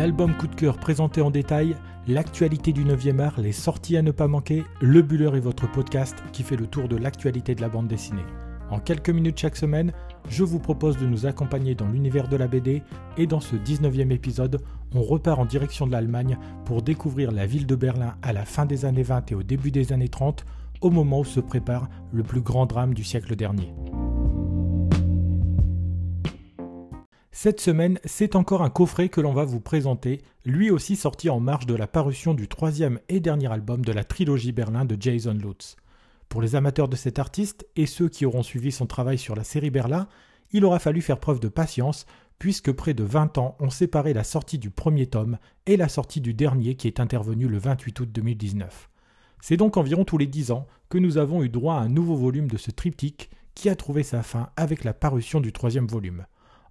Album coup de cœur présenté en détail, l'actualité du 9e art, les sorties à ne pas manquer, Le Buller est votre podcast qui fait le tour de l'actualité de la bande dessinée. En quelques minutes chaque semaine, je vous propose de nous accompagner dans l'univers de la BD et dans ce 19e épisode, on repart en direction de l'Allemagne pour découvrir la ville de Berlin à la fin des années 20 et au début des années 30, au moment où se prépare le plus grand drame du siècle dernier. Cette semaine, c'est encore un coffret que l'on va vous présenter, lui aussi sorti en marge de la parution du troisième et dernier album de la trilogie Berlin de Jason Lutz. Pour les amateurs de cet artiste et ceux qui auront suivi son travail sur la série Berlin, il aura fallu faire preuve de patience puisque près de 20 ans ont séparé la sortie du premier tome et la sortie du dernier qui est intervenu le 28 août 2019. C'est donc environ tous les 10 ans que nous avons eu droit à un nouveau volume de ce triptyque qui a trouvé sa fin avec la parution du troisième volume.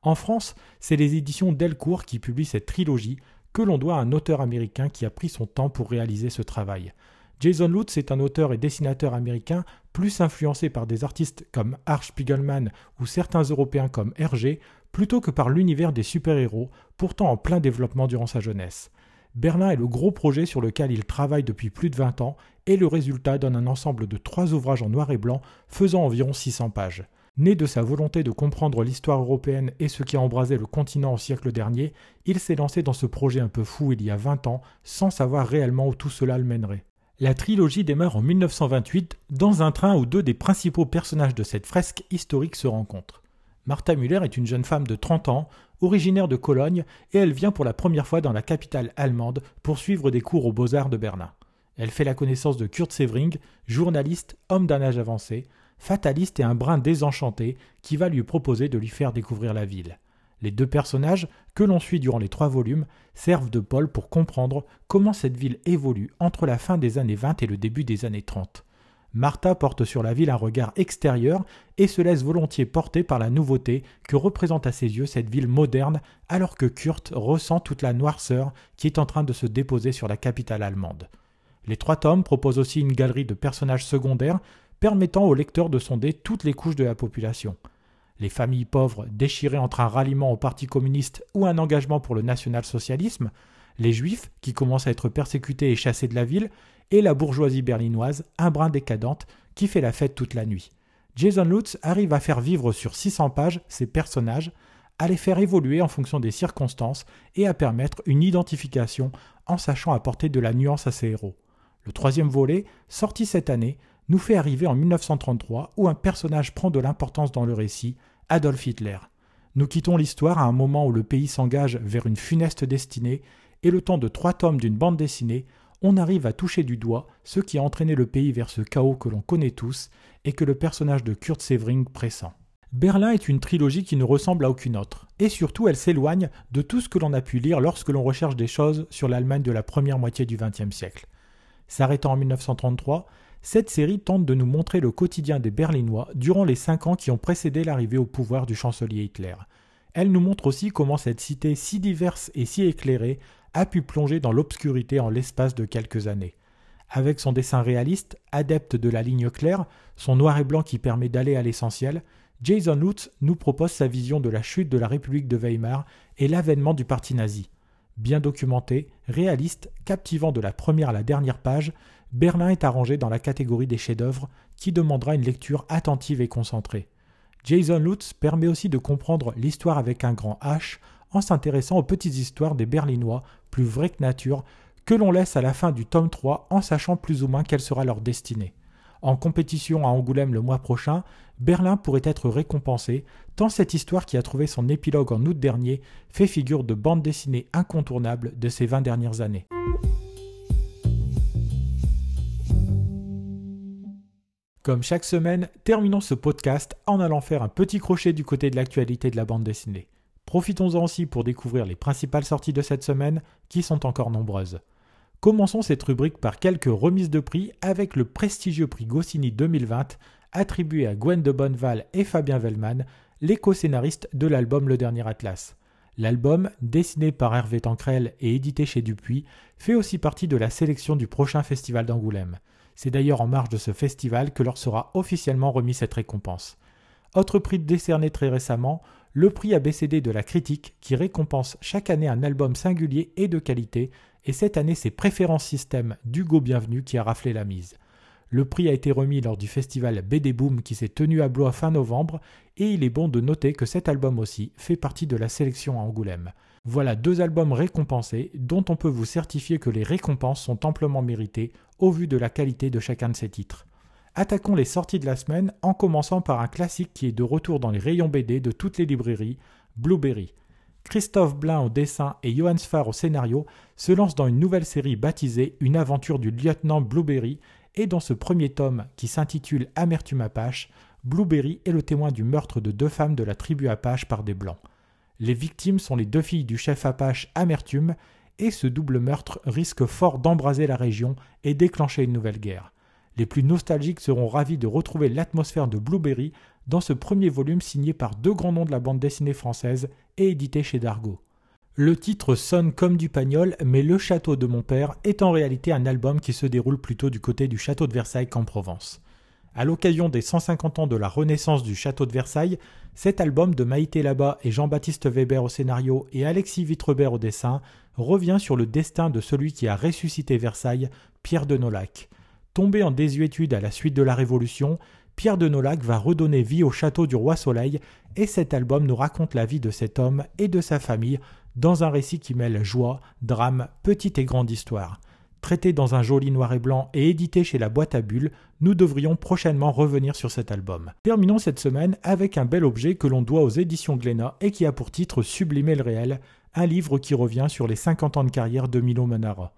En France, c'est les éditions Delcourt qui publient cette trilogie que l'on doit à un auteur américain qui a pris son temps pour réaliser ce travail. Jason Lutz est un auteur et dessinateur américain plus influencé par des artistes comme Art Spiegelman ou certains Européens comme Hergé, plutôt que par l'univers des super-héros, pourtant en plein développement durant sa jeunesse. Berlin est le gros projet sur lequel il travaille depuis plus de 20 ans, et le résultat donne un ensemble de trois ouvrages en noir et blanc faisant environ 600 pages. Né de sa volonté de comprendre l'histoire européenne et ce qui a embrasé le continent au siècle dernier, il s'est lancé dans ce projet un peu fou il y a 20 ans, sans savoir réellement où tout cela le mènerait. La trilogie démarre en 1928 dans un train où deux des principaux personnages de cette fresque historique se rencontrent. Martha Müller est une jeune femme de 30 ans, originaire de Cologne, et elle vient pour la première fois dans la capitale allemande pour suivre des cours aux beaux-arts de Berlin. Elle fait la connaissance de Kurt Severing, journaliste, homme d'un âge avancé, fataliste et un brin désenchanté qui va lui proposer de lui faire découvrir la ville. Les deux personnages, que l'on suit durant les trois volumes, servent de pôle pour comprendre comment cette ville évolue entre la fin des années 20 et le début des années 30. Martha porte sur la ville un regard extérieur et se laisse volontiers porter par la nouveauté que représente à ses yeux cette ville moderne alors que Kurt ressent toute la noirceur qui est en train de se déposer sur la capitale allemande. Les trois tomes proposent aussi une galerie de personnages secondaires permettant aux lecteurs de sonder toutes les couches de la population. Les familles pauvres déchirées entre un ralliement au Parti communiste ou un engagement pour le national-socialisme, les juifs qui commencent à être persécutés et chassés de la ville, et la bourgeoisie berlinoise, un brin décadente, qui fait la fête toute la nuit. Jason Lutz arrive à faire vivre sur 600 pages ces personnages, à les faire évoluer en fonction des circonstances et à permettre une identification en sachant apporter de la nuance à ses héros. Le troisième volet, sorti cette année, nous fait arriver en 1933 où un personnage prend de l'importance dans le récit, Adolf Hitler. Nous quittons l'histoire à un moment où le pays s'engage vers une funeste destinée, et le temps de trois tomes d'une bande dessinée, on arrive à toucher du doigt ce qui a entraîné le pays vers ce chaos que l'on connaît tous et que le personnage de Kurt Severing pressent. Berlin est une trilogie qui ne ressemble à aucune autre, et surtout elle s'éloigne de tout ce que l'on a pu lire lorsque l'on recherche des choses sur l'Allemagne de la première moitié du XXe siècle. S'arrêtant en 1933, cette série tente de nous montrer le quotidien des Berlinois durant les cinq ans qui ont précédé l'arrivée au pouvoir du chancelier Hitler. Elle nous montre aussi comment cette cité si diverse et si éclairée a pu plonger dans l'obscurité en l'espace de quelques années. Avec son dessin réaliste, adepte de la ligne claire, son noir et blanc qui permet d'aller à l'essentiel, Jason Lutz nous propose sa vision de la chute de la République de Weimar et l'avènement du parti nazi. Bien documenté, réaliste, captivant de la première à la dernière page, Berlin est arrangé dans la catégorie des chefs-d'œuvre qui demandera une lecture attentive et concentrée. Jason Lutz permet aussi de comprendre l'histoire avec un grand H en s'intéressant aux petites histoires des Berlinois plus vraies que nature que l'on laisse à la fin du tome 3 en sachant plus ou moins quelle sera leur destinée. En compétition à Angoulême le mois prochain, Berlin pourrait être récompensé, tant cette histoire qui a trouvé son épilogue en août dernier fait figure de bande dessinée incontournable de ces 20 dernières années. Comme chaque semaine, terminons ce podcast en allant faire un petit crochet du côté de l'actualité de la bande dessinée. Profitons-en aussi pour découvrir les principales sorties de cette semaine, qui sont encore nombreuses. Commençons cette rubrique par quelques remises de prix avec le prestigieux prix Goscinny 2020 attribué à Gwen de Bonneval et Fabien Vellman, les co-scénaristes de l'album Le Dernier Atlas. L'album, dessiné par Hervé Tancrel et édité chez Dupuis, fait aussi partie de la sélection du prochain festival d'Angoulême. C'est d'ailleurs en marge de ce festival que leur sera officiellement remis cette récompense. Autre prix décerné très récemment, le prix ABCD de la critique qui récompense chaque année un album singulier et de qualité, et cette année c'est Préférence Système d'Hugo Bienvenu qui a raflé la mise. Le prix a été remis lors du festival BD Boom qui s'est tenu à Blois fin novembre, et il est bon de noter que cet album aussi fait partie de la sélection à Angoulême. Voilà deux albums récompensés dont on peut vous certifier que les récompenses sont amplement méritées au vu de la qualité de chacun de ces titres. Attaquons les sorties de la semaine en commençant par un classique qui est de retour dans les rayons BD de toutes les librairies, Blueberry. Christophe Blain au dessin et Johan Sfar au scénario se lancent dans une nouvelle série baptisée Une aventure du lieutenant Blueberry et dans ce premier tome qui s'intitule Amertume Apache, Blueberry est le témoin du meurtre de deux femmes de la tribu Apache par des Blancs. Les victimes sont les deux filles du chef Apache Amertume et ce double meurtre risque fort d'embraser la région et déclencher une nouvelle guerre. Les plus nostalgiques seront ravis de retrouver l'atmosphère de Blueberry dans ce premier volume signé par deux grands noms de la bande dessinée française et édité chez Dargaud. Le titre sonne comme du pagnol, mais Le Château de mon père est en réalité un album qui se déroule plutôt du côté du château de Versailles qu'en Provence. À l'occasion des 150 ans de la renaissance du château de Versailles, cet album de Maïté Labat et Jean-Baptiste Weber au scénario et Alexis Vitrebert au dessin revient sur le destin de celui qui a ressuscité Versailles, Pierre de Nolac. Tombé en désuétude à la suite de la Révolution, Pierre de Nolac va redonner vie au château du Roi Soleil et cet album nous raconte la vie de cet homme et de sa famille dans un récit qui mêle joie, drame, petite et grande histoire. Traité dans un joli noir et blanc et édité chez la boîte à bulles, nous devrions prochainement revenir sur cet album. Terminons cette semaine avec un bel objet que l'on doit aux éditions Glénat et qui a pour titre Sublimer le réel, un livre qui revient sur les 50 ans de carrière de Milo Manara.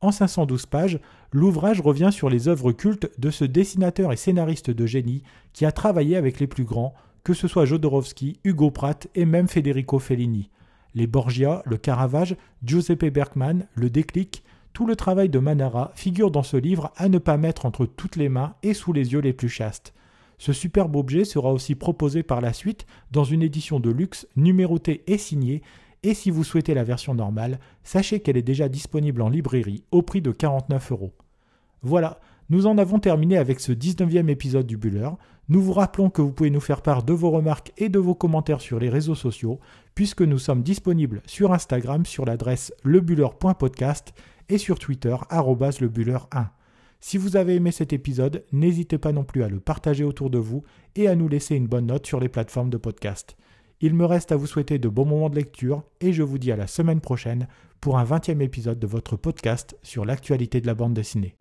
En 512 pages, l'ouvrage revient sur les œuvres cultes de ce dessinateur et scénariste de génie qui a travaillé avec les plus grands, que ce soit Jodorowsky, Hugo Pratt et même Federico Fellini. Les Borgia, le Caravage, Giuseppe Bergman, le Déclic, tout le travail de Manara figure dans ce livre à ne pas mettre entre toutes les mains et sous les yeux les plus chastes. Ce superbe objet sera aussi proposé par la suite dans une édition de luxe numérotée et signée et si vous souhaitez la version normale, sachez qu'elle est déjà disponible en librairie au prix de 49 euros. Voilà, nous en avons terminé avec ce 19e épisode du Buller. Nous vous rappelons que vous pouvez nous faire part de vos remarques et de vos commentaires sur les réseaux sociaux, puisque nous sommes disponibles sur Instagram sur l'adresse lebuller.podcast et sur Twitter lebuller1. Si vous avez aimé cet épisode, n'hésitez pas non plus à le partager autour de vous et à nous laisser une bonne note sur les plateformes de podcast. Il me reste à vous souhaiter de bons moments de lecture et je vous dis à la semaine prochaine pour un 20e épisode de votre podcast sur l'actualité de la bande dessinée.